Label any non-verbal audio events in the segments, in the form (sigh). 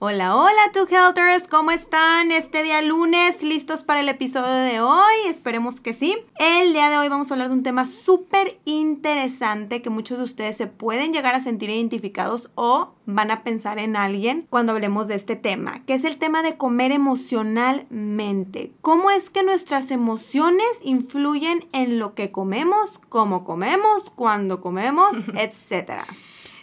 Hola, hola, tu Helters, ¿cómo están? Este día lunes, ¿listos para el episodio de hoy? Esperemos que sí. El día de hoy vamos a hablar de un tema súper interesante que muchos de ustedes se pueden llegar a sentir identificados o van a pensar en alguien cuando hablemos de este tema, que es el tema de comer emocionalmente. ¿Cómo es que nuestras emociones influyen en lo que comemos, cómo comemos, cuándo comemos, (laughs) etcétera?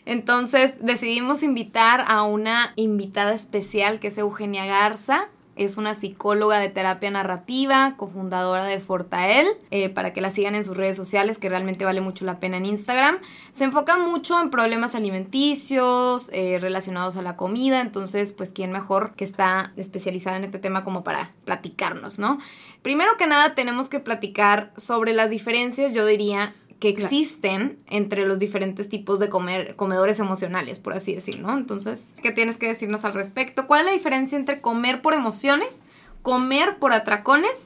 Entonces decidimos invitar a una invitada especial que es Eugenia Garza. Es una psicóloga de terapia narrativa, cofundadora de Fortael, eh, para que la sigan en sus redes sociales, que realmente vale mucho la pena en Instagram. Se enfoca mucho en problemas alimenticios, eh, relacionados a la comida, entonces, pues, ¿quién mejor que está especializada en este tema como para platicarnos, ¿no? Primero que nada, tenemos que platicar sobre las diferencias, yo diría, que existen entre los diferentes tipos de comer, comedores emocionales, por así decirlo, ¿no? Entonces, ¿qué tienes que decirnos al respecto? ¿Cuál es la diferencia entre comer por emociones, comer por atracones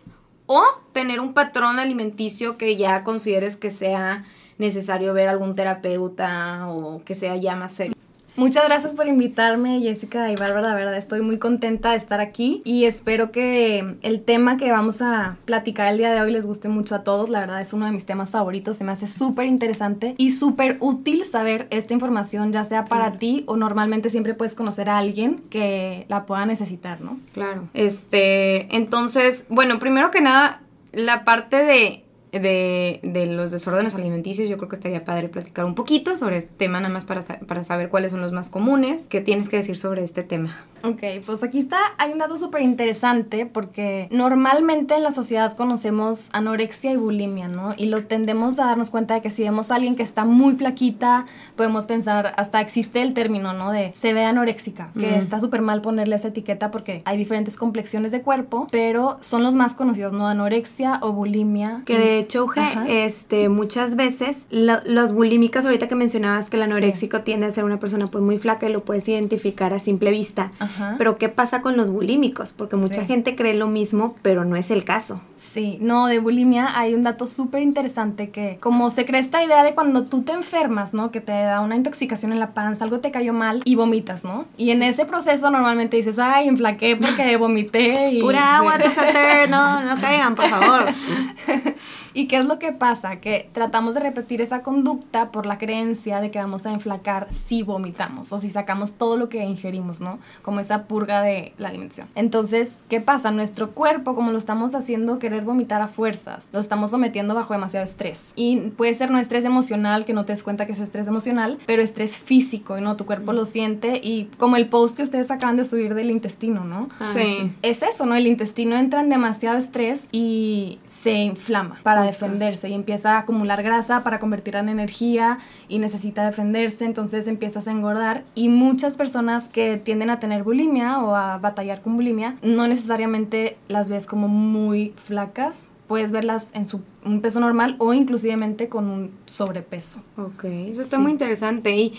o tener un patrón alimenticio que ya consideres que sea necesario ver algún terapeuta o que sea ya más serio? Muchas gracias por invitarme, Jessica y Bárbara. La verdad, estoy muy contenta de estar aquí y espero que el tema que vamos a platicar el día de hoy les guste mucho a todos. La verdad, es uno de mis temas favoritos. Se me hace súper interesante y súper útil saber esta información, ya sea para ti o normalmente siempre puedes conocer a alguien que la pueda necesitar, ¿no? Claro. Este, entonces, bueno, primero que nada, la parte de de, de, los desórdenes alimenticios, yo creo que estaría padre platicar un poquito sobre este tema, nada más para, para saber cuáles son los más comunes. ¿Qué tienes que decir sobre este tema? Ok, pues aquí está, hay un dato súper interesante porque normalmente en la sociedad conocemos anorexia y bulimia, ¿no? Y lo tendemos a darnos cuenta de que si vemos a alguien que está muy flaquita, podemos pensar, hasta existe el término, ¿no? De se ve anoréxica, que está súper mal ponerle esa etiqueta porque hay diferentes complexiones de cuerpo, pero son los más conocidos, ¿no? Anorexia o bulimia. Que de hecho, este, muchas veces los bulímicas, ahorita que mencionabas que el anoréxico tiende a ser una persona pues muy flaca y lo puedes identificar a simple vista. Pero ¿qué pasa con los bulímicos? Porque mucha gente cree lo mismo, pero no es el caso. Sí, no, de bulimia hay un dato súper interesante que como se cree esta idea de cuando tú te enfermas, ¿no? Que te da una intoxicación en la panza, algo te cayó mal y vomitas, ¿no? Y en ese proceso normalmente dices, ay, enflaqué porque vomité y... Pura agua, (laughs) no, no caigan, por favor. (laughs) ¿Y qué es lo que pasa? Que tratamos de repetir esa conducta por la creencia de que vamos a enflacar si vomitamos o si sacamos todo lo que ingerimos, ¿no? Como esa purga de la alimentación. Entonces, ¿qué pasa? Nuestro cuerpo, como lo estamos haciendo querer vomitar a fuerzas, lo estamos sometiendo bajo demasiado estrés. Y puede ser no estrés emocional, que no te des cuenta que es estrés emocional, pero estrés físico, no, tu cuerpo lo siente y como el post que ustedes acaban de subir del intestino, ¿no? Ah, sí. Es eso, ¿no? El intestino entra en demasiado estrés y se inflama para defenderse y empieza a acumular grasa para convertirla en energía y necesita defenderse, entonces empiezas a engordar y muchas personas que tienden a tener bulimia o a batallar con bulimia no necesariamente las ves como muy flacas, puedes verlas en su un peso normal o inclusivemente con un sobrepeso. Ok, eso está muy interesante. ¿Y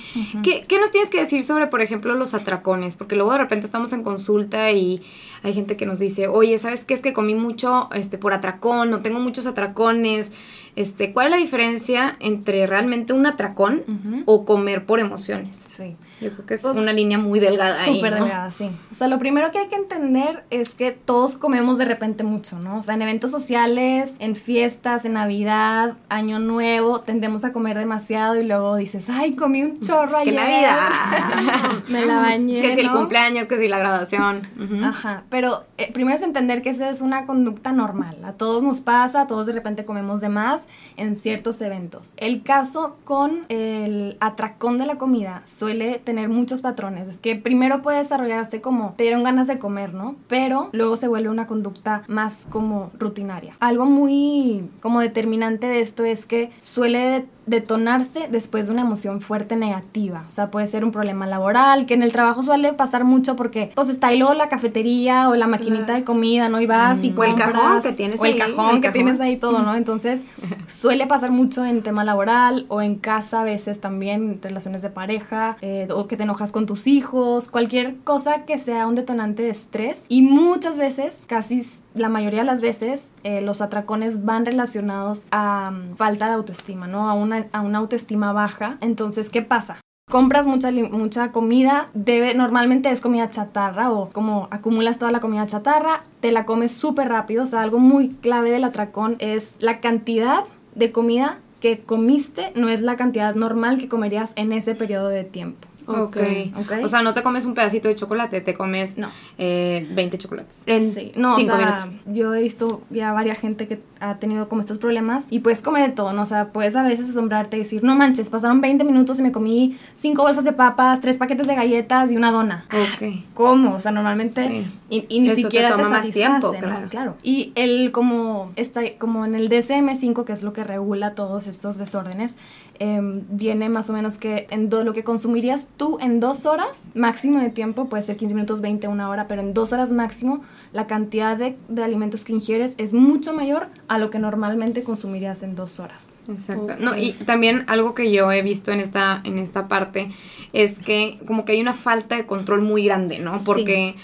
¿qué, ¿qué, nos tienes que decir sobre, por ejemplo, los atracones? Porque luego de repente estamos en consulta y hay gente que nos dice, oye, ¿sabes qué? Es que comí mucho este, por atracón, no tengo muchos atracones. Este, ¿Cuál es la diferencia entre realmente un atracón o comer por emociones? Sí. Yo creo que es Pues, una línea muy delgada ahí, Súper ¿no? delgada, sí. O sea, lo primero que hay que entender es que todos comemos de repente mucho, ¿no? O sea, en eventos sociales, en fiestas, en Navidad, Año Nuevo, tendemos a comer demasiado y luego dices, ay, comí un chorro ¡Qué ayer. Navidad! (laughs) Me la bañé, Que si el cumpleaños, que si la graduación. Ujú. Ajá, pero eh, primero es entender que eso es una conducta normal. A todos nos pasa, a todos de repente comemos de más en ciertos eventos. El caso con el atracón de la comida suele tener muchos patrones. Es que primero puede desarrollarse como te dieron ganas de comer, ¿no? Pero luego se vuelve una conducta más como rutinaria. Algo muy como determinante de esto es que suele detonarse después de una emoción fuerte negativa. O sea, puede ser un problema laboral, que en el trabajo suele pasar mucho porque pues está ahí luego la cafetería o la maquinita Claro. de comida, ¿no? Y vas y O el compras. cajón que tienes O el ahí, cajón el que cajón. tienes ahí todo, ¿no? Entonces, (laughs) suele pasar mucho en tema laboral o en casa a veces también, relaciones de pareja, eh, o que te enojas con tus hijos, cualquier cosa que sea un detonante de estrés. Y muchas veces, casi la mayoría de las veces, eh, los atracones van relacionados a mm, falta de autoestima, ¿no? A una, a una autoestima baja. Entonces, ¿qué pasa? compras mucha, mucha comida, debe, normalmente es comida chatarra o como acumulas toda la comida chatarra, te la comes súper rápido, o sea, algo muy clave del atracón es la cantidad de comida que comiste, no es la cantidad normal que comerías en ese periodo de tiempo. Ok. Ok. O sea, no te comes un pedacito de chocolate, te comes No. eh, 20 chocolates. En Sí, no, cinco o sea, minutos. yo he visto ya varias gente que ha tenido como estos problemas y puedes comer de todo, ¿no? O sea, puedes a veces asombrarte y decir, no manches, pasaron 20 minutos y me comí cinco bolsas de papas, tres paquetes de galletas y una dona. Ok. ¿Cómo? O sea, normalmente Sí. y, y ni Eso siquiera te, toma más satisface, tiempo, ¿no? claro. claro. Y el como está como en el DSM-5, que es lo que regula todos estos desórdenes, em, viene más o menos que en do- lo que consumirías tú en dos horas máximo de tiempo, puede ser 15 minutos, 20, una hora, pero en dos horas máximo, la cantidad de, de alimentos que ingieres es mucho mayor a lo que normalmente consumirías en dos horas. Exacto. No, y también algo que yo he visto en esta, en esta parte es que como que hay una falta de control muy grande, ¿no? Sí. Porque,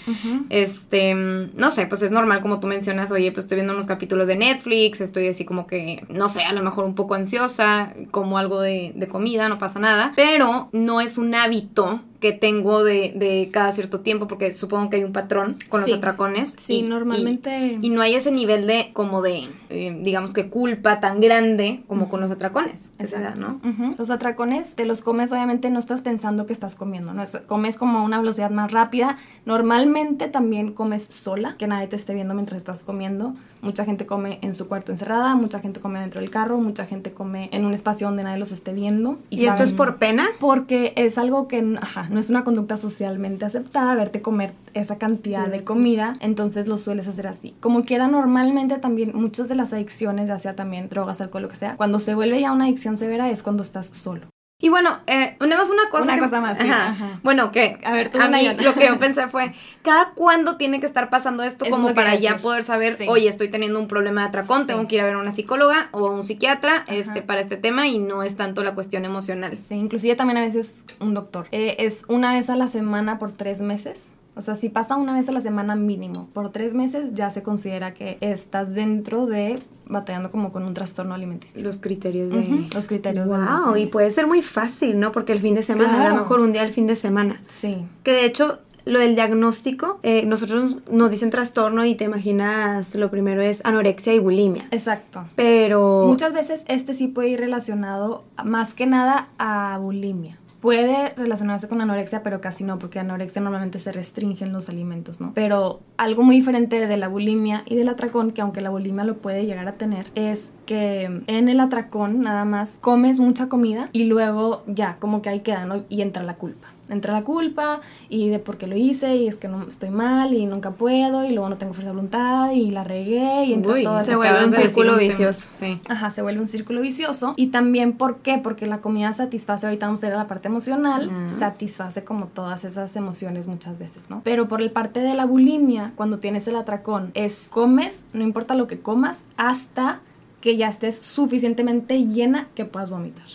este, no sé, pues es normal como tú mencionas, oye, pues estoy viendo unos capítulos de Netflix, estoy así como que, no sé, a lo mejor un poco ansiosa, como algo de, de comida, no pasa nada, pero no es un hábito que tengo de, de cada cierto tiempo, porque supongo que hay un patrón con Sí. los atracones. Sí, y- normalmente... y, y no hay ese nivel de, como de, eh, digamos que culpa tan grande como con los atracones. Exacto. ¿no? Ujú. Los atracones te los comes, obviamente no estás pensando que estás comiendo, ¿no? Es- comes como a una velocidad más rápida. Normalmente también comes sola, que nadie te esté viendo mientras estás comiendo. Mucha gente come en su cuarto encerrada, mucha gente come dentro del carro, mucha gente come en un espacio donde nadie los esté viendo. ¿Y esto es por pena? porque es algo que ajá, no es una conducta socialmente aceptada verte comer esa cantidad de comida, entonces lo sueles hacer así. Como quiera, normalmente también muchas de las adicciones, ya sea también drogas, alcohol, lo que sea, cuando se vuelve ya una adicción severa es cuando estás solo. Y bueno, eh, nada más una cosa. Una que- cosa más, sí, Ajá. ajá. Bueno, que A ver, tú, a mí lo que yo (laughs) pensé fue, ¿cada cuándo tiene que estar pasando esto Es como para ya poder saber, Sí. oye, estoy teniendo un problema de atracón, Sí. tengo que ir a ver a una psicóloga o a un psiquiatra este, para este tema y no es tanto la cuestión emocional? Sí, inclusive también a veces un doctor. Eh, es una vez a la semana por tres meses. O sea, si pasa una vez a la semana mínimo por tres meses, ya se considera que estás dentro de batallando como con un trastorno alimenticio. Los criterios de... Los criterios del Wow, y puede ser muy fácil, ¿no? Porque el fin de semana, a lo mejor un día el fin de semana. Sí. Que de hecho, lo del diagnóstico, eh, nosotros nos dicen trastorno y te imaginas, lo primero es anorexia y bulimia. Exacto. Pero... Muchas veces este sí puede ir relacionado más que nada a bulimia. Puede relacionarse con anorexia, pero casi no, porque anorexia normalmente se restringen los alimentos, ¿no? Pero algo muy diferente de la bulimia y del atracón, que aunque la bulimia lo puede llegar a tener, es que en el atracón nada más comes mucha comida y luego ya, como que ahí queda, ¿no? Y entra la culpa. Entra la culpa y de por qué lo hice y es que no estoy mal y nunca puedo y luego no tengo fuerza de voluntad y la regué y entra Uy, toda se vuelve un círculo vicioso. Sí. Ajá, se vuelve un círculo vicioso. Y también, ¿por qué? Porque la comida satisface, ahorita vamos a ir a la parte emocional, Ah. satisface como todas esas emociones muchas veces, ¿no? Pero por el parte de la bulimia, cuando tienes el atracón, es comes, no importa lo que comas, hasta que ya estés suficientemente llena que puedas vomitar.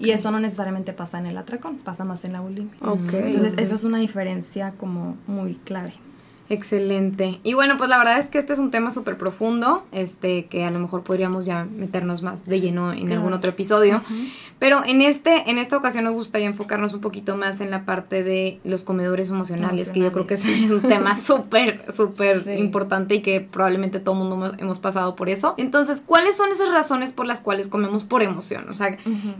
Y eso no necesariamente pasa en el atracón, pasa más en la bulimia. Ok. Entonces, esa es una diferencia como muy clave. Excelente. Y bueno, pues la verdad es que este es un tema súper profundo, este, que a lo mejor podríamos ya meternos más de lleno en algún otro episodio. Pero en este, en esta ocasión nos gustaría enfocarnos un poquito más en la parte de los comedores emocionales, que yo creo que es un tema (laughs) súper, súper importante y que probablemente todo el mundo hemos pasado por eso. Entonces, ¿cuáles son esas razones por las cuales comemos por emoción? O sea,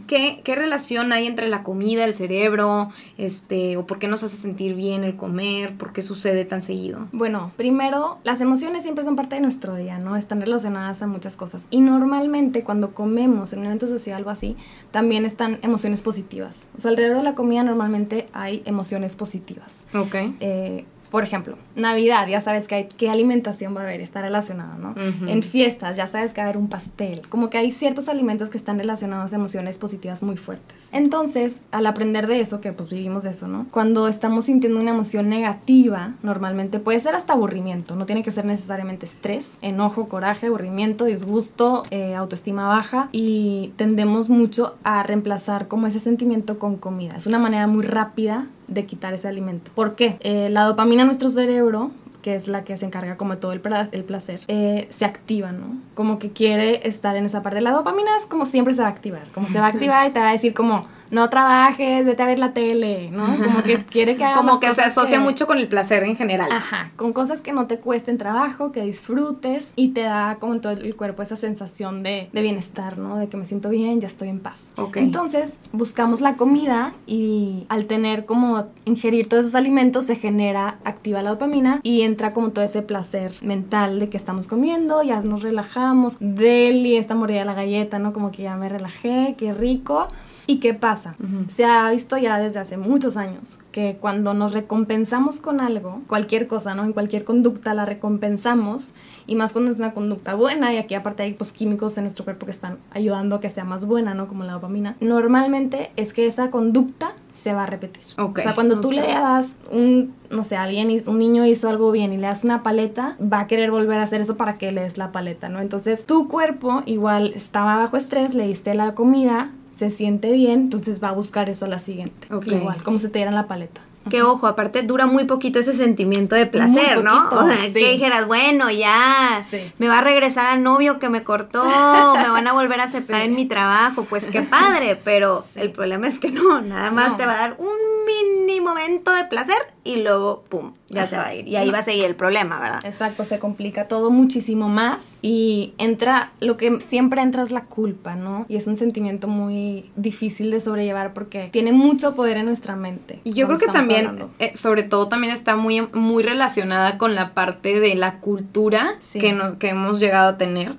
¿qué, ¿qué relación hay entre la comida, el cerebro, este, o por qué nos hace sentir bien el comer, por qué sucede tan seguido? Bueno, primero, las emociones siempre son parte de nuestro día, ¿no? Están relacionadas a muchas cosas. Y normalmente cuando comemos en un evento social o así, también están emociones positivas. O sea, alrededor de la comida normalmente hay emociones positivas. Ok. Eh, por ejemplo, Navidad, ya sabes que hay, qué alimentación va a haber, está relacionado, ¿no? En fiestas, ya sabes que va a haber un pastel. Como que hay ciertos alimentos que están relacionados a emociones positivas muy fuertes. Entonces, al aprender de eso, que pues vivimos eso, ¿no? Cuando estamos sintiendo una emoción negativa, normalmente puede ser hasta aburrimiento, no tiene que ser necesariamente estrés, enojo, coraje, aburrimiento, disgusto, eh, autoestima baja y tendemos mucho a reemplazar como ese sentimiento con comida. Es una manera muy rápida de quitar ese alimento. ¿Por qué? Eh, la dopamina en nuestro cerebro que es la que se encarga como todo el, el placer, eh, se activa, ¿no? Como que quiere estar en esa parte. La dopamina es como siempre se va a activar, como se va a activar y te va a decir como, no trabajes, vete a ver la tele, ¿no? Como que quiere que (laughs) Como que se asocia mucho con el placer en general. Ajá, con cosas que no te cuesten trabajo, que disfrutes y te da como en todo el cuerpo esa sensación de, de bienestar, ¿no? De que me siento bien, ya estoy en paz. Ok. Entonces, buscamos la comida y al tener como ingerir todos esos alimentos se genera, activa la dopamina y entra como todo ese placer mental de que estamos comiendo, ya nos relajamos, deli, esta mordida la galleta, ¿no? Como que ya me relajé, qué rico. ¿Y qué pasa? Se ha visto ya desde hace muchos años que cuando nos recompensamos con algo, cualquier cosa, ¿no? En cualquier conducta la recompensamos y más cuando es una conducta buena y aquí aparte hay pues químicos en nuestro cuerpo que están ayudando a que sea más buena, ¿no? Como la dopamina. Normalmente es que esa conducta se va a repetir. O sea, cuando tú le das un, no sé, alguien, un niño hizo algo bien y le das una paleta, va a querer volver a hacer eso para que le des la paleta, ¿no? Entonces tu cuerpo igual estaba bajo estrés, le diste la comida, se siente bien, entonces va a buscar eso a la siguiente. Igual, como se te dieran la paleta. Que ojo, aparte dura muy poquito ese sentimiento de placer, ¿no? O sea, que dijeras, bueno, ya, me va a regresar al novio que me cortó, me van a volver a aceptar (laughs) en mi trabajo, pues qué padre, pero el problema es que no, nada más te va a dar un mini momento de placer y luego, pum, ya se va a ir. Y ahí va a seguir el problema, ¿verdad? Exacto, se complica todo muchísimo más y entra, lo que siempre entra es la culpa, ¿no? Y es un sentimiento muy difícil de sobrellevar porque tiene mucho poder en nuestra mente. Y yo creo que también, eh, sobre todo también está muy, muy relacionada con la parte de la cultura que, no, que hemos llegado a tener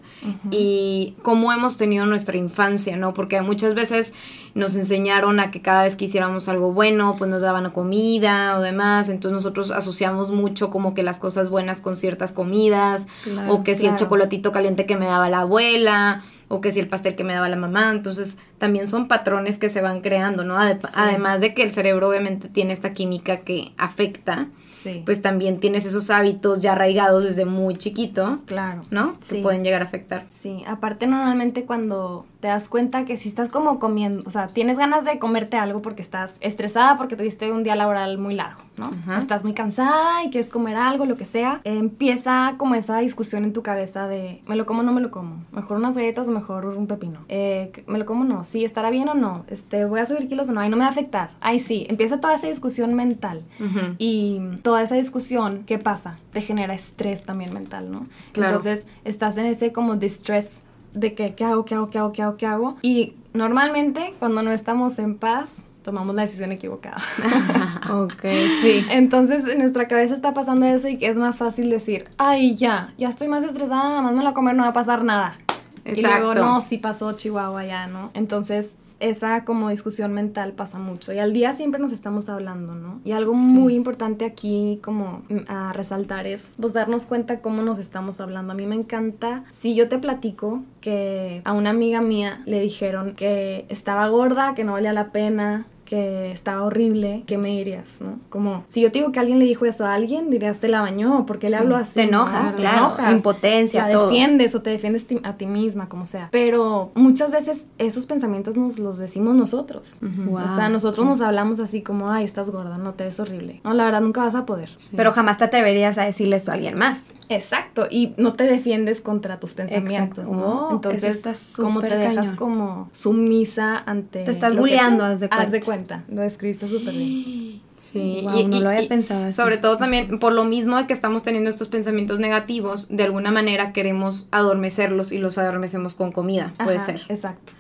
y cómo hemos tenido nuestra infancia, ¿no? Porque muchas veces nos enseñaron a que cada vez que hiciéramos algo bueno, pues nos daban comida o demás, entonces nosotros asociamos mucho como que las cosas buenas con ciertas comidas, o que si el chocolatito caliente que me daba la abuela, o que si el pastel que me daba la mamá, entonces también son patrones que se van creando, ¿no? Además de que el cerebro obviamente tiene esta química que afecta, pues también tienes esos hábitos ya arraigados desde muy chiquito. Claro. ¿No? Que pueden llegar a afectar. Sí, aparte normalmente cuando te das cuenta que si estás como comiendo, o sea, tienes ganas de comerte algo porque estás estresada porque tuviste un día laboral muy largo, ¿no? estás muy cansada y quieres comer algo, lo que sea, empieza como esa discusión en tu cabeza de, ¿me lo como o no me lo como? Mejor unas galletas o mejor un pepino. Eh, ¿Me lo como o no? Sí, ¿estará bien o no? Este, ¿Voy a subir kilos o no? Ay, no me va a afectar. Ay, sí. Empieza toda esa discusión mental. Y toda esa discusión, ¿qué pasa? Te genera estrés también mental, ¿no? Entonces, estás en ese como distress de que, ¿qué hago, qué hago, qué hago, qué hago, qué hago? Y normalmente cuando no estamos en paz, tomamos la decisión equivocada. (laughs) ok, sí. Entonces en nuestra cabeza está pasando eso y que es más fácil decir, ay, ya, ya estoy más estresada, nada más me la comer, no va a pasar nada. Exacto. Y luego, no, sí pasó Chihuahua ya, ¿no? Entonces esa como discusión mental pasa mucho y al día siempre nos estamos hablando, ¿no? Y algo muy importante aquí como mm, a resaltar es pues darnos cuenta cómo nos estamos hablando. A mí me encanta, si yo te platico que a una amiga mía le dijeron que estaba gorda, que no valía la pena, que está horrible, ¿qué me dirías, no? Como, si yo te digo que alguien le dijo eso a alguien, dirías, se la bañó, porque le habló así? Te enojas, ¿no? claro, impotencia, la todo. defiendes o te defiendes a ti misma, como sea. Pero muchas veces esos pensamientos nos los decimos nosotros. Wow. O sea, nosotros nos hablamos así como, ay, estás gorda, no te ves horrible. No, la verdad, nunca vas a poder. Pero jamás te atreverías a decirle eso a alguien más. Exacto, y no te defiendes contra tus pensamientos, Exacto. ¿no? Entonces, está como te dejas cañón. como sumisa ante... Te estás bulleando, haz de Haz de cuenta. cuenta, lo describiste súper bien. (gasps) (gasps) Sí, Wow, no lo había pensado así. Sobre todo también por lo mismo de que estamos teniendo estos pensamientos negativos, de alguna manera queremos adormecerlos y los adormecemos con comida, puede ser. Exacto.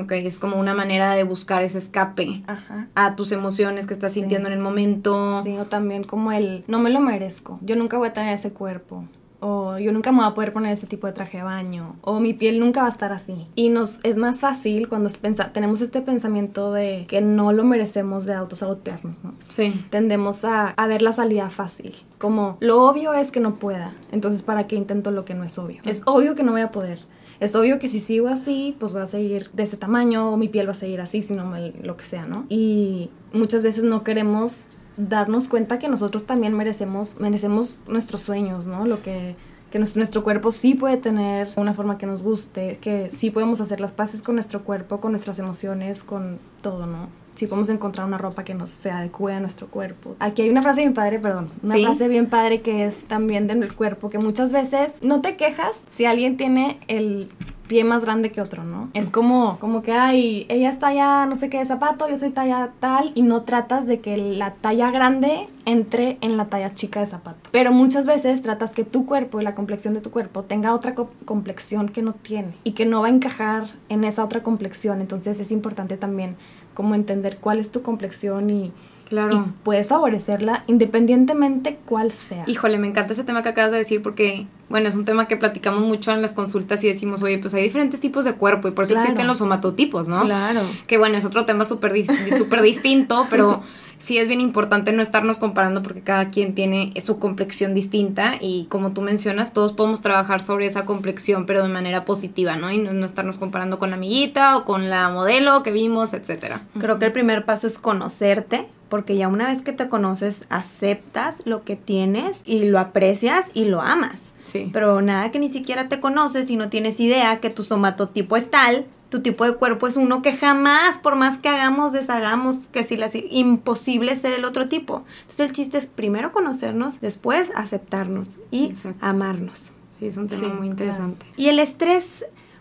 Ok, es como una manera de buscar ese escape Ajá. a tus emociones que estás Sí. sintiendo en el momento. Sí, o también como el, no me lo merezco, yo nunca voy a tener ese cuerpo. O yo nunca me voy a poder poner ese tipo de traje de baño. O mi piel nunca va a estar así. Y nos es más fácil cuando tenemos este pensamiento de que no lo merecemos de autosabotearnos, ¿no? Sí. tendemos a, a ver la salida fácil. Como lo obvio es que no pueda. Entonces, ¿para qué intento lo que no es obvio? Es obvio que no voy a poder. Es obvio que si sigo así, pues voy a seguir de ese tamaño o mi piel va a seguir así, sino lo que sea, ¿no? Y muchas veces no queremos darnos cuenta que nosotros también merecemos, merecemos nuestros sueños, ¿no? Lo que, que nuestro cuerpo sí puede tener una forma que nos guste, que sí podemos hacer las paces con nuestro cuerpo, con nuestras emociones, con todo, ¿no? Sí podemos encontrar una ropa que nos se adecue a nuestro cuerpo. Aquí hay una frase bien padre, perdón, una Sí. frase bien padre que es también del cuerpo, que muchas veces no te quejas si alguien tiene el pie más grande que otro, ¿no? Es como, como que, ay, ella es talla no sé qué de zapato, yo soy talla tal, y no tratas de que la talla grande entre en la talla chica de zapato. Pero muchas veces tratas que tu cuerpo y la complexión de tu cuerpo tenga otra co- complexión que no tiene y que no va a encajar en esa otra complexión. Entonces es importante también como entender cuál es tu complexión y, Claro. y puedes favorecerla independientemente cuál sea. Híjole, me encanta ese tema que acabas de decir porque, bueno, es un tema que platicamos mucho en las consultas y decimos, oye, pues hay diferentes tipos de cuerpo y por eso Claro. existen los somatotipos, ¿no? Claro. Que bueno, es otro tema súper dis- súper distinto, pero (laughs) sí es bien importante no estarnos comparando porque cada quien tiene su complexión distinta y como tú mencionas, todos podemos trabajar sobre esa complexión, pero de manera positiva, ¿no? Y no, no estarnos comparando con la amiguita o con la modelo que vimos, etcétera. Creo que el primer paso es conocerte, porque ya una vez que te conoces, aceptas lo que tienes y lo aprecias y lo amas. Sí. Pero nada que ni siquiera te conoces y no tienes idea que tu somatotipo es tal, tu tipo de cuerpo es uno que jamás, por más que hagamos, deshagamos, que si las imposible ser el otro tipo. Entonces el chiste es primero conocernos, después aceptarnos y Exacto. amarnos. Sí, es un tema Sí, muy interesante. Y el estrés,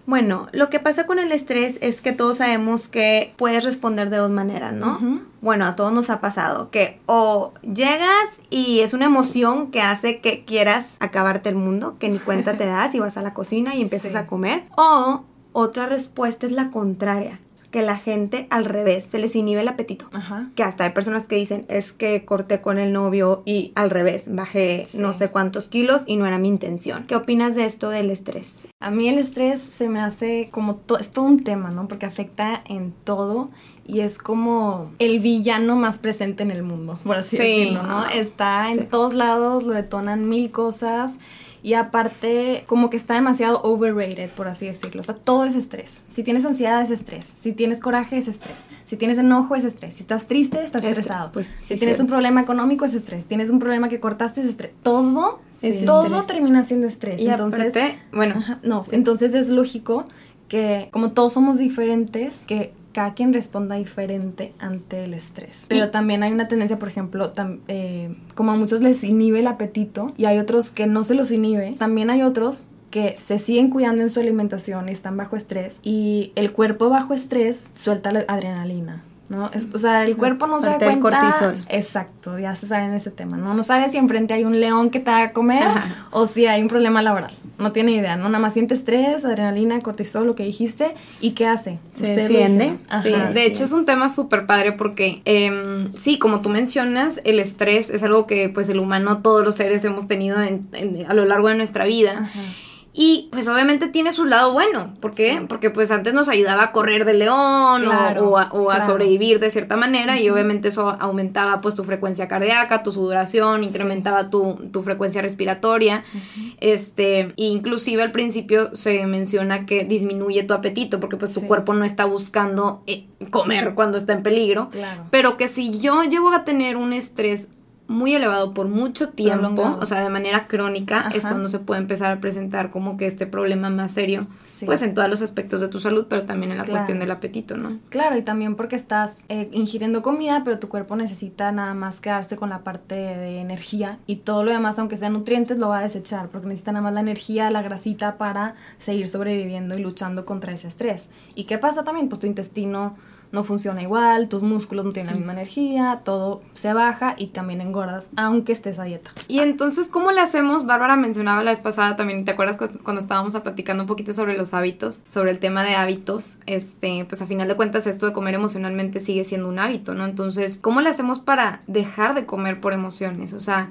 bueno, lo que pasa con el estrés es que todos sabemos que puedes responder de dos maneras, ¿no? Bueno, a todos nos ha pasado que o llegas y es una emoción que hace que quieras acabarte el mundo, que ni cuenta te (laughs) das y vas a la cocina y empiezas Sí. a comer, o otra respuesta es la contraria, que la gente al revés, se les inhibe el apetito. Ajá. Que hasta hay personas que dicen, es que corté con el novio y al revés, bajé Sí. no sé cuántos kilos y no era mi intención. ¿Qué opinas de esto del estrés? A mí el estrés se me hace como to- es todo un tema, ¿no? Porque afecta en todo y es como el villano más presente en el mundo, por así Sí. decirlo, ¿no? Está en Sí. todos lados, lo detonan mil cosas y aparte como que está demasiado overrated, por así decirlo. O sea, todo es estrés. Si tienes ansiedad es estrés, si tienes coraje es estrés, si tienes enojo es estrés, si estás triste estás Estrés, estresado. pues, si sí, tienes un problema económico es estrés, tienes un problema que cortaste es estrés. Todo, Es todo estrés. termina siendo estrés. Y Entonces, aparte, bueno, Ajá, No, entonces es lógico que como todos somos diferentes, que cada quien responda diferente ante el estrés. Pero Y- también hay una tendencia, por ejemplo, tam- eh, como a muchos les inhibe el apetito y hay otros que no se los inhibe. También hay otros que se siguen cuidando en su alimentación y están bajo estrés y el cuerpo bajo estrés suelta la adrenalina. ¿No? Es- o sea, el cuerpo no se da cuenta. cortisol. Exacto, ya se sabe en ese tema, ¿no? No sabe si enfrente hay un león que te va a comer Ajá. o si hay un problema laboral. No tiene idea, ¿no? Nada más siente estrés, adrenalina, cortisol, lo que dijiste. ¿Y qué hace? Se Usted defiende. Ajá. Sí, de hecho es un tema súper padre porque, em, sí, como tú mencionas, el estrés es algo que pues el humano, todos los seres hemos tenido en- en- a lo largo de nuestra vida. Ajá. Y pues obviamente tiene su lado bueno. ¿Por qué? Porque pues antes nos ayudaba a correr de león o, a, sobrevivir de cierta manera y obviamente eso aumentaba pues tu frecuencia cardíaca, tu sudoración, incrementaba tu, frecuencia respiratoria. Este, e inclusive al principio se menciona que disminuye tu apetito porque pues tu cuerpo no está buscando eh, comer cuando está en peligro. Pero que si yo llevo a tener un estrés muy elevado por mucho tiempo, o sea, de manera crónica, es cuando se puede empezar a presentar como que este problema más serio, pues en todos los aspectos de tu salud, pero también en la cuestión del apetito, ¿no? Claro, y también porque estás eh, ingiriendo comida, pero tu cuerpo necesita nada más quedarse con la parte de energía y todo lo demás, aunque sean nutrientes, lo va a desechar, porque necesita nada más la energía, la grasita para seguir sobreviviendo y luchando contra ese estrés. ¿Y qué pasa también? Pues tu intestino no funciona igual, tus músculos no tienen la misma energía, todo se baja y también aunque estés a dieta. Y entonces, ¿cómo le hacemos? Bárbara mencionaba la vez pasada también, ¿te acuerdas cuando estábamos platicando un poquito sobre los hábitos, sobre el tema de hábitos? Este, pues a final de cuentas esto de comer emocionalmente sigue siendo un hábito, ¿no? Entonces, ¿cómo le hacemos para dejar de comer por emociones? O sea,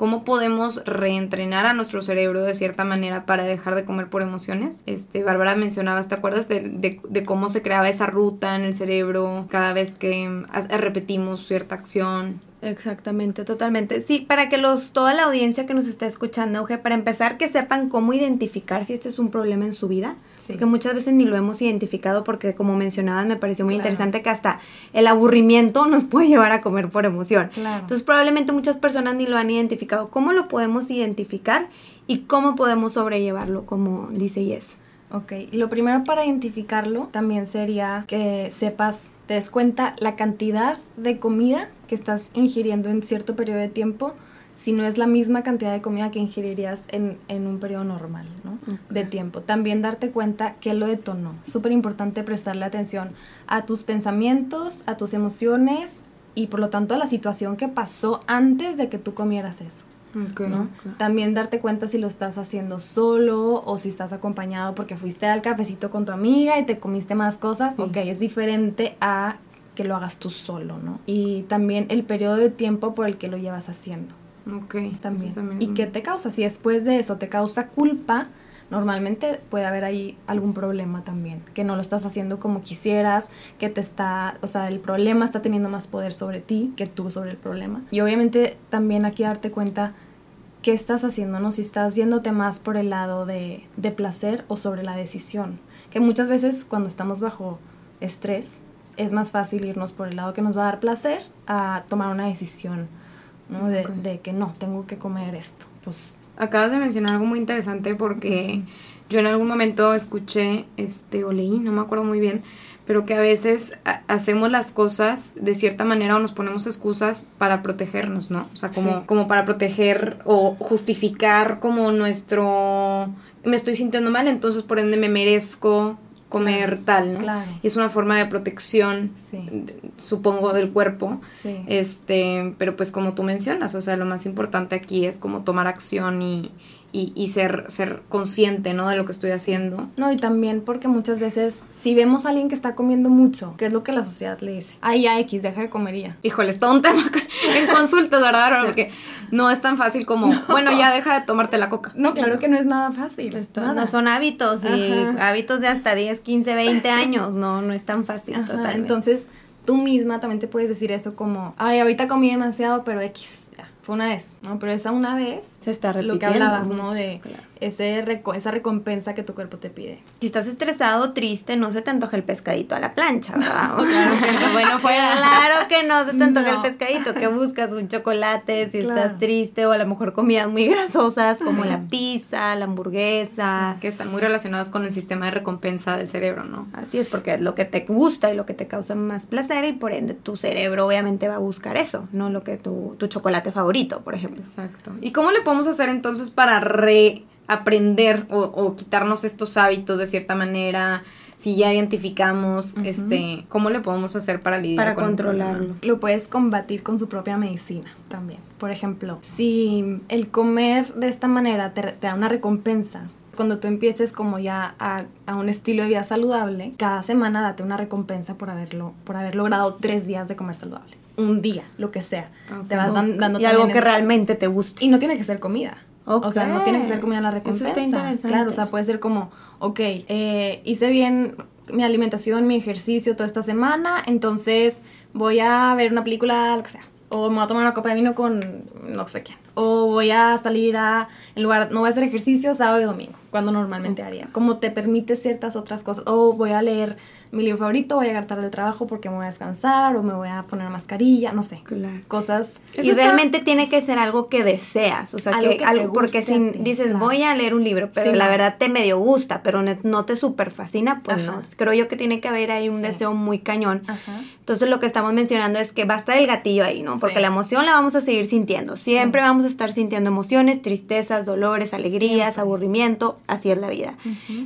cómo podemos reentrenar a nuestro cerebro de cierta manera para dejar de comer por emociones. Este, Bárbara mencionaba, ¿te acuerdas de, de, cómo se creaba esa ruta en el cerebro cada vez que mm, repetimos cierta acción? Exactamente, totalmente. Sí, para que los, toda la audiencia que nos está escuchando, Oje, para empezar, que sepan cómo identificar si este es un problema en su vida. Sí. Porque muchas veces ni lo hemos identificado porque, como mencionabas, me pareció muy interesante que hasta el aburrimiento nos puede llevar a comer por emoción. Claro. Entonces, probablemente muchas personas ni lo han identificado. ¿Cómo lo podemos identificar y cómo podemos sobrellevarlo, como dice Yes? Ok, lo primero para identificarlo también sería que sepas, te des cuenta la cantidad de comida que estás ingiriendo en cierto periodo de tiempo si no es la misma cantidad de comida que ingerirías en, un periodo normal ¿no? de tiempo. También darte cuenta que lo detonó. Súper importante prestarle atención a tus pensamientos, a tus emociones y por lo tanto a la situación que pasó antes de que tú comieras eso. También darte cuenta si lo estás haciendo solo o si estás acompañado porque fuiste al cafecito con tu amiga y te comiste más cosas. Ok, es diferente a que lo hagas tú solo, ¿no? Y también el periodo de tiempo por el que lo llevas haciendo. Ok. También. ¿Y qué te causa? Si después de eso te causa culpa, normalmente puede haber ahí algún problema también, que no lo estás haciendo como quisieras, que te está, o sea, el problema está teniendo más poder sobre ti que tú sobre el problema. Y obviamente también aquí darte cuenta qué estás haciendo, ¿no? Si estás yéndote más por el lado de, de placer o sobre la decisión. Que muchas veces cuando estamos bajo estrés, es más fácil irnos por el lado que nos va a dar placer a tomar una decisión, ¿no? De, que no, tengo que comer esto. Pues acabas de mencionar algo muy interesante porque yo en algún momento escuché, este, o leí, no me acuerdo muy bien, pero que a veces hacemos las cosas de cierta manera o nos ponemos excusas para protegernos, ¿no? O sea, como, como para proteger o justificar como nuestro, me estoy sintiendo mal, entonces por ende me merezco comer tal, ¿no? Claro. Y es una forma de protección, supongo, del cuerpo. Sí. Este, pero pues como tú mencionas, o sea, lo más importante aquí es como tomar acción y, y, y, ser, ser consciente, ¿no? De lo que estoy haciendo. No, y también porque muchas veces, si vemos a alguien que está comiendo mucho, ¿qué es lo que la sociedad le dice? Ay, ya X, deja de comer ya. Híjole, es todo un (laughs) tema en consultas, ¿verdad? Porque no es tan fácil como, (laughs) bueno, ya deja de tomarte la coca. No, claro que no es nada fácil. No son hábitos, y hábitos de hasta 10, 15, 20 años, no, no es tan fácil totalmente. Entonces, tú misma también te puedes decir eso como, ay, ahorita comí demasiado, pero X, fue una vez, ¿no? Pero esa una vez, se está repitiendo. Lo que hablabas, ¿no? De ese esa recompensa que tu cuerpo te pide. Si estás estresado o triste, no se te antoja el pescadito a la plancha, ¿verdad? (laughs) claro que no. Bueno, fuera. Claro que no se te antoja el pescadito, que buscas un chocolate si estás triste o a lo mejor comidas muy grasosas como la pizza, la hamburguesa. Que están muy relacionados con el sistema de recompensa del cerebro, ¿no? Así es, porque es lo que te gusta y lo que te causa más placer y por ende tu cerebro obviamente va a buscar eso, no lo que tu, tu chocolate favorito, por ejemplo. Exacto. ¿Y cómo le podemos hacer entonces para re aprender o, quitarnos estos hábitos de cierta manera, si ya identificamos, este, ¿cómo le podemos hacer para lidiar para controlarlo? Lo puedes combatir con su propia medicina también. Por ejemplo, si el comer de esta manera te, da una recompensa, cuando tú empieces como ya a, un estilo de vida saludable, cada semana date una recompensa por haberlo, por haber logrado tres días de comer saludable. Un día, lo que sea. Te vas dando Y algo que realmente te guste. Y no tiene que ser comida. O sea, no tiene que ser comida la recompensa. Eso está interesante. Claro, o sea, puede ser como, ok, eh, hice bien mi alimentación, mi ejercicio toda esta semana, entonces voy a ver una película, lo que sea. O me voy a tomar una copa de vino con no sé quién. O voy a salir a, en lugar, no voy a hacer ejercicio sábado y domingo, cuando normalmente haría. Como te permite ciertas otras cosas. O voy a leer mi libro favorito, voy a llegar tarde del trabajo porque me voy a descansar, o me voy a poner mascarilla, no sé. Claro. Cosas. y está- realmente tiene que ser algo que deseas, o sea, Algo que, que te algo, porque si dices claro. voy a leer un libro, pero Sí, la verdad te medio gusta, pero no te super fascina, pues no. Creo yo que tiene que haber ahí un Sí. deseo muy cañón. Ajá. Entonces lo que estamos mencionando es que va a estar el gatillo ahí, ¿no? Porque Sí. la emoción la vamos a seguir sintiendo. Siempre vamos a estar sintiendo emociones, tristezas, dolores, alegrías, Siempre. aburrimiento. Así es la vida.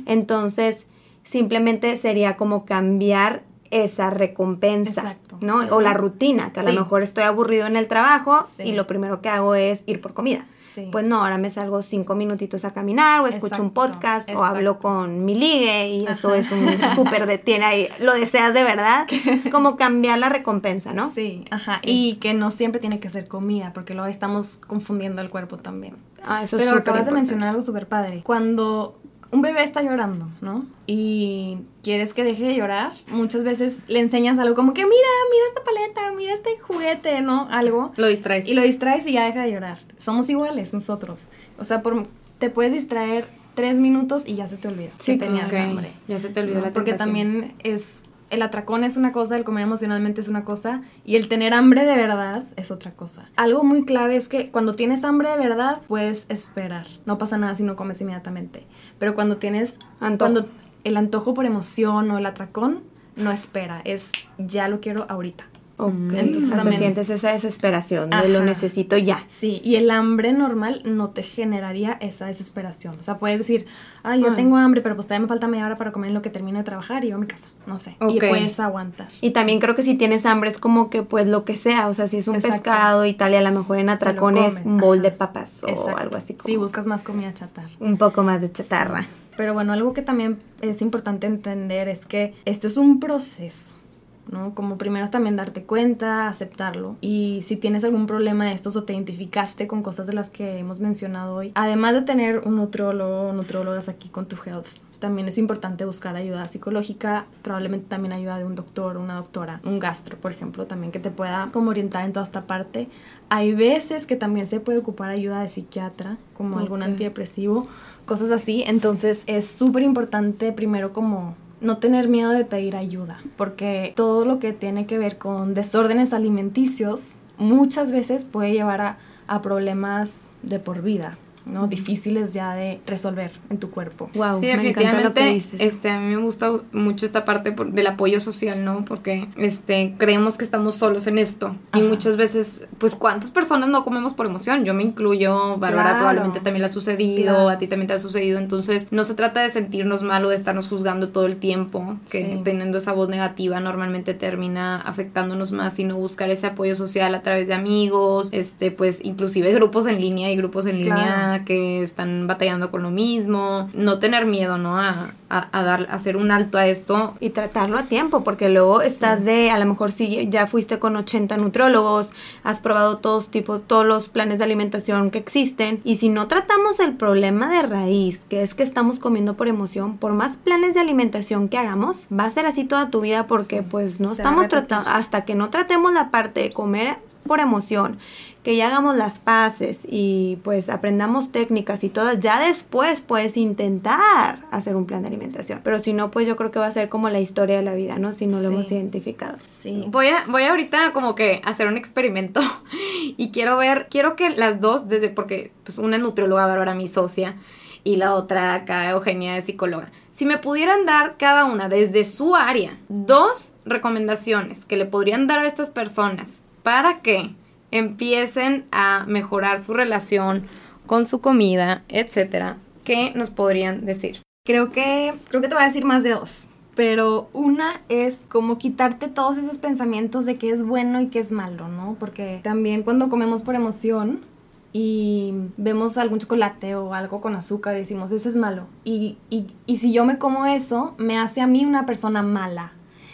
Entonces, simplemente sería como cambiar esa recompensa, Exacto. ¿no? O la rutina, que a Sí. lo mejor estoy aburrido en el trabajo Sí. y lo primero que hago es ir por comida. Sí. Pues no, ahora me salgo cinco minutitos a caminar o escucho un Exacto, podcast o hablo con mi ligue y eso es un (laughs) súper de tiene ahí, lo deseas de verdad. (laughs) Es como cambiar la recompensa, ¿no? Sí, ajá. Y que no siempre tiene que ser comida, porque luego estamos confundiendo el cuerpo también. Ah, eso Pero es acabas de mencionar algo súper padre. Cuando un bebé está llorando, ¿no? Y quieres que deje de llorar, muchas veces le enseñas algo como que mira, mira esta paleta, mira este juguete, ¿no? Algo. Lo distraes. Y lo distraes y ya deja de llorar. Somos iguales nosotros. O sea, por, te puedes distraer tres minutos y ya se te olvida Sí, que tenías hambre. Ya se te olvidó ¿no? la Porque tentación. también es el atracón es una cosa, el comer emocionalmente es una cosa y el tener hambre de verdad es otra cosa. Algo muy clave es que cuando tienes hambre de verdad puedes esperar. No pasa nada si no comes inmediatamente. Pero cuando tienes Antojo. cuando el antojo por emoción o el atracón no espera, es ya lo quiero ahorita. Ok, Entonces Entonces también- sientes esa desesperación de lo necesito ya. Sí, y el hambre normal no te generaría esa desesperación. O sea, puedes decir, ay, ya Ay. tengo hambre, pero pues todavía me falta media hora para comer en lo que termino de trabajar y yo a mi casa. No sé. Y puedes aguantar. Y también creo que si tienes hambre es como que pues lo que sea, o sea, si es un Exacto. pescado y tal, y a lo mejor en atracones un bowl ajá. de papas o Exacto. algo así como Sí, buscas más comida chatarra. un poco más de chatarra. Pero bueno, algo que también es importante entender es que esto es un proceso. ¿No? Como primero es también darte cuenta, aceptarlo. Y si tienes algún problema de estos o te identificaste con cosas de las que hemos mencionado hoy, además de tener un nutriólogo o nutriólogas aquí con tu health, también es importante buscar ayuda psicológica, probablemente también ayuda de un doctor una doctora, un gastro, por ejemplo, también que te pueda como orientar en toda esta parte. Hay veces que también se puede ocupar ayuda de psiquiatra, como algún antidepresivo, cosas así. Entonces es súper importante primero como no tener miedo de pedir ayuda, porque todo lo que tiene que ver con desórdenes alimenticios muchas veces puede llevar a, problemas de por vida. ¿No? Difíciles ya de resolver en tu cuerpo. Wow, Sí, me definitivamente, lo que dices. este, a mí me gusta mucho esta parte por- del apoyo social, ¿no? Porque, este, creemos que estamos solos en esto. Y muchas veces, pues, ¿cuántas personas no comemos por emoción? Yo me incluyo, Bárbara Claro. probablemente también le ha sucedido, Claro. a ti también te ha sucedido. Entonces, no se trata de sentirnos mal o de estarnos juzgando todo el tiempo, que Sí. teniendo esa voz negativa normalmente termina afectándonos más, sino buscar ese apoyo social a través de amigos, este, pues, inclusive grupos en línea y grupos en línea Que están batallando con lo mismo, no tener miedo, ¿no? A, a, a dar, a hacer un alto a esto. Y tratarlo a tiempo, porque luego estás de, a lo mejor si ya fuiste con 80 nutrólogos, has probado todos tipos, todos los planes de alimentación que existen, y si no tratamos el problema de raíz, que es que estamos comiendo por emoción, por más planes de alimentación que hagamos, va a ser así toda tu vida porque Sí, pues no se estamos tratando, hasta que no tratemos la parte de comer por emoción, que ya hagamos las paces y pues aprendamos técnicas y todas, ya después puedes intentar hacer un plan de alimentación. Pero si no, pues yo creo que va a ser como la historia de la vida, ¿no? Si no lo Sí. hemos identificado. Sí. Voy a, voy ahorita como que hacer un experimento (laughs) y quiero ver, quiero que las dos, desde, porque pues una es nutrióloga, Bárbara, mi socia, y la otra acá, Eugenia, es psicóloga. Si me pudieran dar cada una desde su área dos recomendaciones que le podrían dar a estas personas para que empiecen a mejorar su relación con su comida, etcétera, ¿qué nos podrían decir? Creo que, creo que te voy a decir más de dos. Pero una es como quitarte todos esos pensamientos de qué es bueno y qué es malo, ¿no? Porque también cuando comemos por emoción y vemos algún chocolate o algo con azúcar y decimos, eso es malo. Y, y, y si yo me como eso, me hace a mí una persona mala.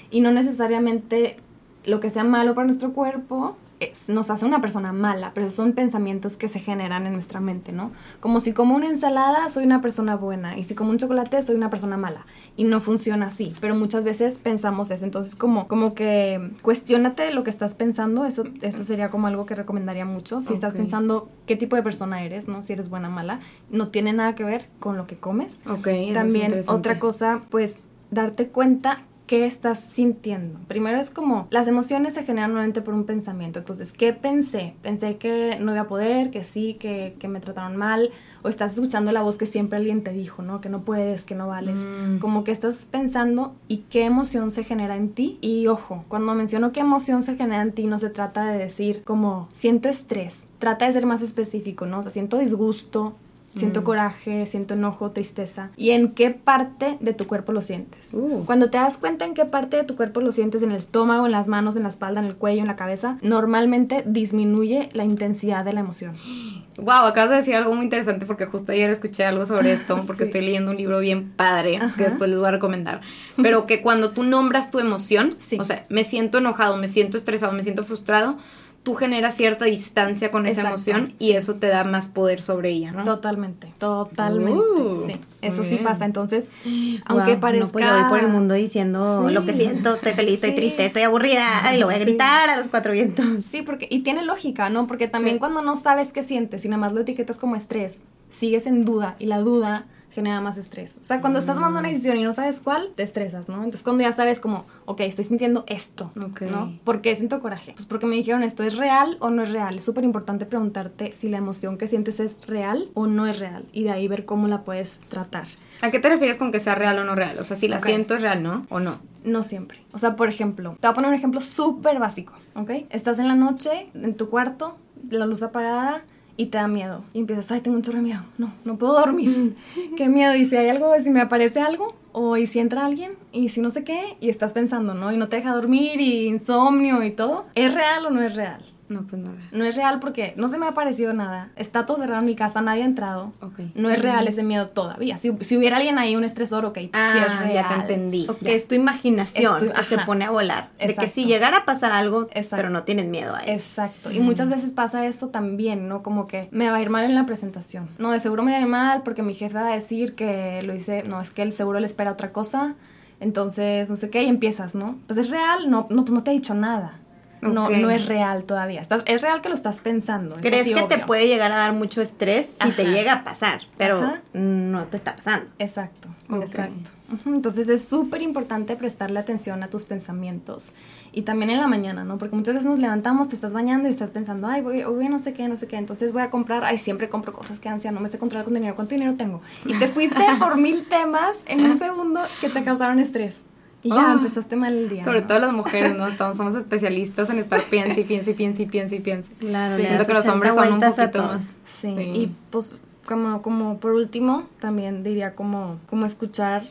Y no necesariamente lo que sea malo para nuestro cuerpo es- nos hace una persona mala, pero son pensamientos que se generan en nuestra mente, ¿no? Como si como una ensalada soy una persona buena y si como un chocolate soy una persona mala. Y no funciona así, pero muchas veces pensamos eso. Entonces, como, como que cuestiónate lo que estás pensando, eso, eso sería como algo que recomendaría mucho. Si estás pensando qué tipo de persona eres, ¿no? Si eres buena o mala, no tiene nada que ver con lo que comes. Ok, eso es También otra cosa, pues darte cuenta qué estás sintiendo. Primero es como las emociones se generan normalmente por un pensamiento. Entonces, ¿qué pensé? Pensé que no iba a poder, que sí, que, que me trataron mal, o estás escuchando la voz que siempre alguien te dijo, ¿no? Que no puedes, que no vales. Mm. Como que estás pensando y qué emoción se genera en ti. Y ojo, cuando menciono qué emoción se genera en ti, no se trata de decir como siento estrés. Trata de ser más específico, ¿no? O sea, siento disgusto, Siento Mm. coraje, siento enojo, tristeza. ¿Y en qué parte de tu cuerpo lo sientes? Uh. Cuando te das cuenta en qué parte de tu cuerpo lo sientes, en el estómago, en las manos, en la espalda, en el cuello, en la cabeza, normalmente disminuye la intensidad de la emoción. (gasps) Wow, acabas de decir algo muy interesante porque justo ayer escuché algo sobre esto, (laughs) porque Sí. estoy leyendo un libro bien padre Ajá. que después les voy a recomendar. (laughs) Pero que cuando tú nombras tu emoción, Sí. o sea, me siento enojado, me siento estresado, me siento frustrado, tú generas cierta distancia con esa Exacto, emoción y sí. eso te da más poder sobre ella, ¿no? Totalmente, totalmente. Uh, sí, eso sí pasa. Entonces, (gasps) aunque parezca... No, yo voy por el mundo diciendo Sí. lo que siento, estoy feliz, estoy Sí. triste, estoy aburrida, y lo voy a Sí. gritar a los cuatro vientos. Sí, porque, y tiene lógica, ¿no? Porque también Sí. cuando no sabes qué sientes y nada más lo etiquetas como estrés, sigues en duda y la duda genera más estrés. O sea, cuando estás tomando una decisión y no sabes cuál, te estresas, ¿no? Entonces cuando ya sabes como, ok, estoy sintiendo esto. ¿no? ¿Por qué siento coraje? Pues porque me dijeron esto, ¿es real o no es real? Es súper importante preguntarte si la emoción que sientes es real o no es real y de ahí ver cómo la puedes tratar. ¿A qué te refieres con que sea real o no real? O sea, si la Ok. siento es real, ¿no? ¿O no? No siempre. O sea, por ejemplo, te voy a poner un ejemplo súper básico, ¿ok? Estás en la noche, en tu cuarto, la luz apagada y te da miedo. Y empiezas, ay, tengo un chorro de miedo. No, no puedo dormir. (laughs) qué miedo. Y si hay algo, si me aparece algo, o y si entra alguien, y si no sé qué, y estás pensando, ¿no? Y no te deja dormir, y insomnio y todo. ¿Es real o no es real? No, pues no es real. No es real porque no se me ha aparecido nada. Está todo cerrado en mi casa, nadie ha entrado. Ok. No es real ese miedo todavía. Si, si hubiera alguien ahí, un estresor, ok, pues sí es Ah, real. ya te entendí. Ok, Ya. es tu imaginación Es tu- que se pone a volar. De que si llegara a pasar algo, Exacto. pero no tienes miedo a él. Exacto. Y muchas veces pasa eso también, ¿no? Como que me va a ir mal en la presentación. No, de seguro me va a ir mal porque mi jefe va a decir que lo hice, no, es que el seguro le espera otra cosa. Entonces, no sé qué, y empiezas, ¿no? Pues es real, no, no, pues no te ha dicho nada. No, no es real todavía. Estás, es real que lo estás pensando. ¿Crees sí, que te puede llegar a dar mucho estrés si te llega a pasar? Pero Ajá. no te está pasando. Exacto, exacto. Entonces es súper importante prestarle atención a tus pensamientos y también en la mañana, ¿no? Porque muchas veces nos levantamos, te estás bañando y estás pensando, ay, voy, voy no sé qué, no sé qué, entonces voy a comprar, ay, siempre compro cosas que ansia, no me sé controlar con dinero, ¿cuánto dinero tengo? Y te fuiste (laughs) por mil temas en un segundo que te causaron estrés. Y ya Ah. empezaste mal el día. Sobre ¿no? todo las mujeres, ¿no? Estamos, somos especialistas en estar piensa y piensa y piensa y piensa y piensa. Claro, Sí. Siento que los 80 hombres son un poquito más. Sí, Sí. y pues como, como por último, también diría como, como escuchar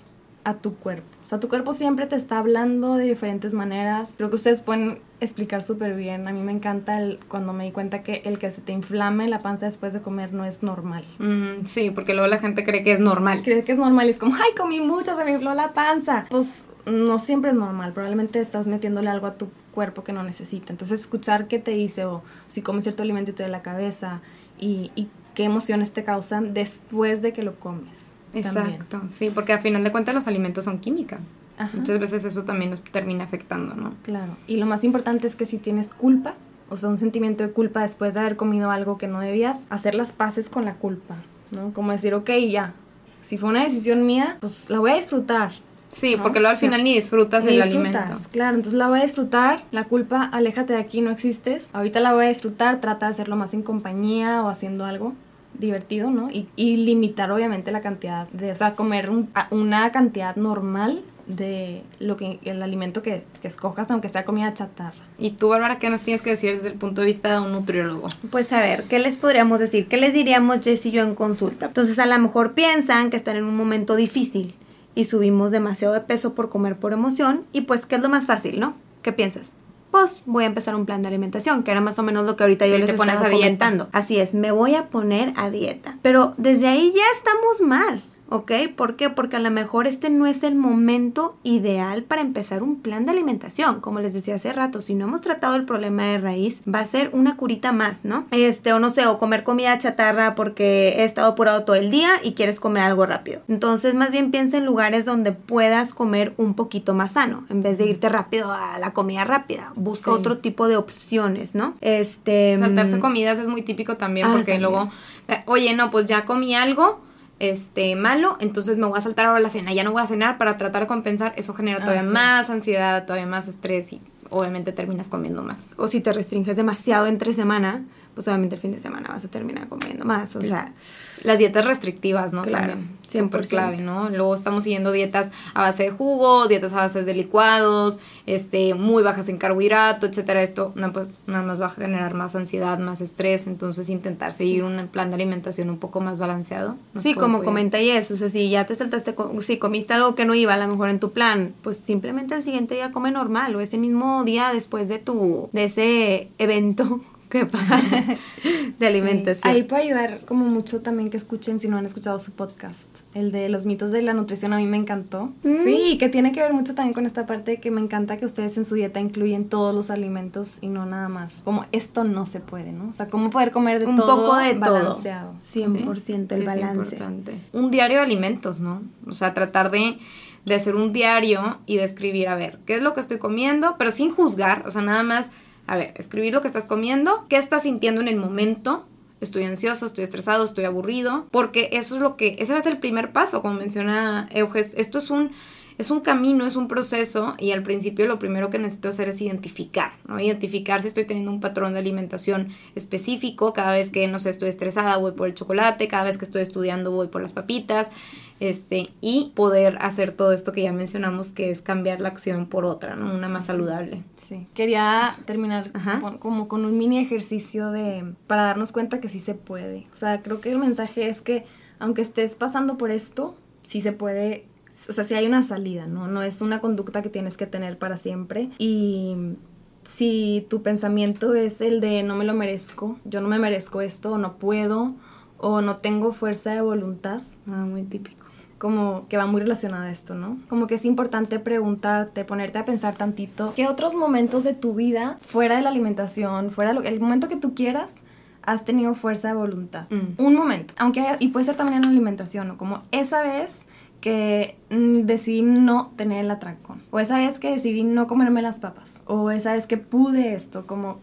a tu cuerpo. O sea, tu cuerpo siempre te está hablando de diferentes maneras. Creo que ustedes pueden explicar súper bien. A mí me encanta el, cuando me di cuenta que el que se te inflame la panza después de comer no es normal. Mm, sí, porque luego la gente cree que es normal. Crees que es normal y es como, ay, comí mucho, se me infló la panza. Pues no siempre es normal. Probablemente estás metiéndole algo a tu cuerpo que no necesita. Entonces, escuchar qué te dice o si comes cierto alimento y te da la cabeza y, y qué emociones te causan después de que lo comes. También. Exacto, sí, porque a final de cuentas los alimentos son química. Ajá. Muchas veces eso también nos termina afectando, ¿no? Claro. Y lo más importante es que si tienes culpa, o sea, un sentimiento de culpa después de haber comido algo que no debías, hacer las paces con la culpa, ¿no? Como decir, ok, ya, si fue una decisión mía, pues la voy a disfrutar. Sí, ¿no? porque luego al final ni disfrutas Ni el disfrutas, alimento. Claro, entonces la voy a disfrutar. La culpa, aléjate de aquí, no existes. Ahorita la voy a disfrutar, trata de hacerlo más en compañía o haciendo algo divertido, ¿no? Y, y limitar obviamente la cantidad de, o sea, comer un- una cantidad normal de lo que el alimento que, que escojas, aunque sea comida chatarra. Y tú, Bárbara, ¿qué nos tienes que decir desde el punto de vista de un nutriólogo? Pues a ver, ¿qué les podríamos decir? ¿Qué les diríamos Jess y yo en consulta? Entonces a lo mejor piensan que están en un momento difícil y subimos demasiado de peso por comer por emoción y pues ¿qué es lo más fácil, no? ¿Qué piensas? Pues voy a empezar un plan de alimentación, que era más o menos lo que ahorita Sí, yo les estaba a dieta. comentando. Así es, me voy a poner a dieta. Pero desde ahí ya estamos mal. ¿Ok? ¿Por qué? Porque a lo mejor este no es el momento ideal para empezar un plan de alimentación. Como les decía hace rato, si no hemos tratado el problema de raíz, va a ser una curita más, ¿no? Este, o no sé, o comer comida chatarra porque he estado apurado todo el día y quieres comer algo rápido. Entonces, más bien piensa en lugares donde puedas comer un poquito más sano, en vez de irte rápido a la comida rápida. Busca Sí. otro tipo de opciones, ¿no? Este. Saltarse mm, comidas es muy típico también Ah, porque también. luego, eh, oye, no, pues ya comí algo este malo, entonces me voy a saltar ahora la cena, ya no voy a cenar para tratar de compensar, eso genera Ah, todavía sí. más ansiedad, todavía más estrés y obviamente terminas comiendo más. o si te restringes demasiado entre semana, pues obviamente el fin de semana vas a terminar comiendo más. O sea, Las dietas restrictivas, ¿no? Claro, También, 100%. súper clave, ¿no? Luego estamos siguiendo dietas a base de jugos, dietas a base de licuados, este, muy bajas en carbohidrato, etcétera. Esto no, pues, nada más va a generar más ansiedad, más estrés, entonces intentar seguir un plan de alimentación un poco más balanceado. sí, como apoyar. comenta Yes, o sea, si ya te saltaste, si comiste algo que no iba a lo mejor en tu plan, pues simplemente el siguiente día come normal o ese mismo día después de tu, de ese evento que pasa (laughs) de alimentación. Ahí puede ayudar como mucho también que escuchen si no han escuchado su podcast. El de los mitos de la nutrición a mí me encantó. Mm. Sí, que tiene que ver mucho también con esta parte de que me encanta que ustedes en su dieta incluyen todos los alimentos y no nada más. Como esto no se puede, ¿no? O sea, cómo poder comer de un todo poco de balanceado. todo. 100% Sí, el sí, es balance. importante. Un diario de alimentos, ¿no? O sea, tratar de, de hacer un diario y de escribir, a ver, ¿qué es lo que estoy comiendo? Pero sin juzgar, o sea, nada más, a ver, escribir lo que estás comiendo, qué estás sintiendo en el momento. Estoy ansioso, estoy estresado, estoy aburrido, porque eso es lo que, ese va a ser el primer paso, como menciona esto es un, es un camino, es un proceso y al principio lo primero que necesito hacer es identificar, ¿no? Identificar si estoy teniendo un patrón de alimentación específico, cada vez que, no sé, estoy estresada voy por el chocolate, cada vez que estoy estudiando voy por las papitas, este, y poder hacer todo esto que ya mencionamos, que es cambiar la acción por otra, ¿no? Una más saludable. Sí. Quería terminar con- como con un mini ejercicio de para darnos cuenta que sí se puede. O sea, creo que el mensaje es que aunque estés pasando por esto, sí se puede, o sea, sí hay una salida, ¿no? No es una conducta que tienes que tener para siempre y si tu pensamiento es el de no me lo merezco, yo no me merezco esto, o no puedo, o no tengo fuerza de voluntad, Ah, muy típico. como que va muy relacionado a esto, ¿no? Como que es importante preguntarte, ponerte a pensar tantito, ¿qué otros momentos de tu vida, fuera de la alimentación, fuera de lo, el momento que tú quieras, has tenido fuerza de voluntad? Mm. Un momento, aunque haya- y puede ser también en la alimentación, ¿no? Como esa vez que mm, decidí no tener el atracón, o esa vez que decidí no comerme las papas, o esa vez que pude esto, como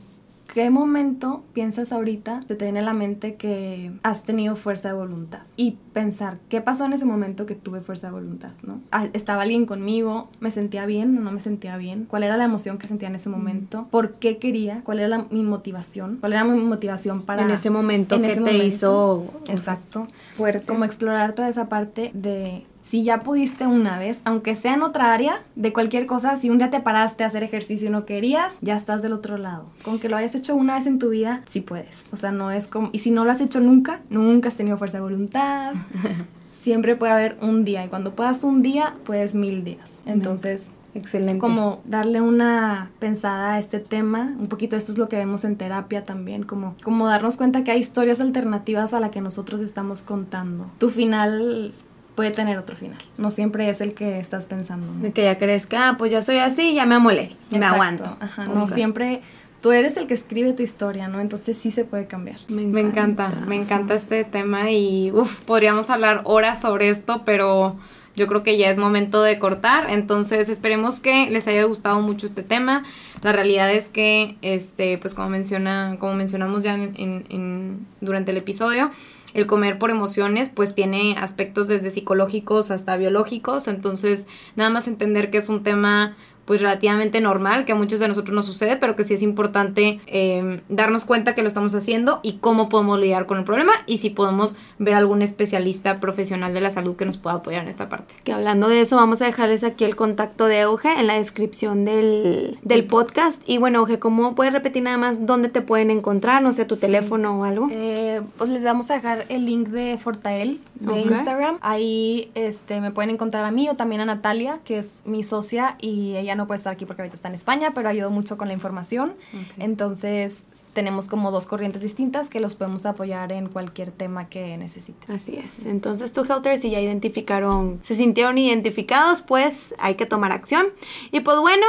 ¿Qué momento piensas ahorita te viene a la mente que has tenido fuerza de voluntad? Y pensar, ¿qué pasó en ese momento que tuve fuerza de voluntad? ¿no? Ah, ¿Estaba alguien conmigo? ¿Me sentía bien o no me sentía bien? ¿Cuál era la emoción que sentía en ese momento? ¿Por qué quería? ¿Cuál era la- mi motivación? ¿Cuál era mi motivación para... en ese momento en que ese te momento? hizo Exacto. Fuerte. Como explorar toda esa parte de si ya pudiste una vez, aunque sea en otra área, de cualquier cosa, si un día te paraste a hacer ejercicio y no querías, ya estás del otro lado. Con que lo hayas hecho una vez en tu vida, sí puedes. O sea, no es como... Y si no lo has hecho nunca, nunca has tenido fuerza de voluntad. (laughs) Siempre puede haber un día y cuando puedas un día, puedes mil días. Entonces, excelente. como darle una pensada a este tema, un poquito esto es lo que vemos en terapia también, como, como darnos cuenta que hay historias alternativas a la que nosotros estamos contando. Tu final puede tener otro final, no siempre es el que estás pensando. ¿no? De que ya que, ah, pues ya soy así, ya me amolé, me aguanto. Ajá, no siempre tú eres el que escribe tu historia, ¿no? Entonces sí se puede cambiar. Me encanta, me encanta este tema y uf, podríamos hablar horas sobre esto, pero yo creo que ya es momento de cortar. Entonces esperemos que les haya gustado mucho este tema. La realidad es que, este, pues como menciona, como mencionamos ya en, en- en- durante el episodio, el comer por emociones pues tiene aspectos desde psicológicos hasta biológicos. Entonces nada más entender que es un tema pues relativamente normal, que a muchos de nosotros nos sucede, pero que sí es importante eh, darnos cuenta que lo estamos haciendo y cómo podemos lidiar con el problema y si podemos ver algún especialista profesional de la salud que nos pueda apoyar en esta parte. Que hablando de eso, vamos a dejarles aquí el contacto de Euge en la descripción del, del podcast. Y bueno, Euge, ¿cómo puedes repetir nada más dónde te pueden encontrar? No sé, tu teléfono o algo. Eh, pues les vamos a dejar el link de Fortael de. Instagram. Ahí este, me pueden encontrar a mí o también a Natalia, que es mi socia y ella no puede estar aquí porque ahorita está en España, pero ayudó mucho con la información. Entonces tenemos como dos corrientes distintas que los podemos apoyar en cualquier tema que necesiten. Así es. Entonces, tú, Helter, si ya identificaron, se sintieron identificados, pues hay que tomar acción. Y pues bueno,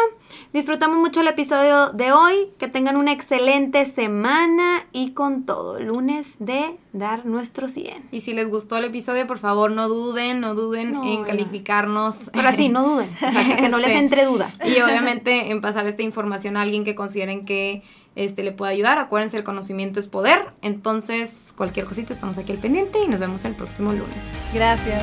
disfrutamos mucho el episodio de hoy. Que tengan una excelente semana y con todo, lunes de dar nuestro 100. Y si les gustó el episodio, por favor, no duden, no duden No, en calificarnos. Ahora sí, no duden. O sea, que, que no les (laughs) Este, entre duda. Y obviamente en pasar esta información a alguien que consideren que este, le pueda ayudar. Acuérdense, el conocimiento es poder. Entonces, cualquier cosita, estamos aquí al pendiente y nos vemos el próximo lunes. Gracias.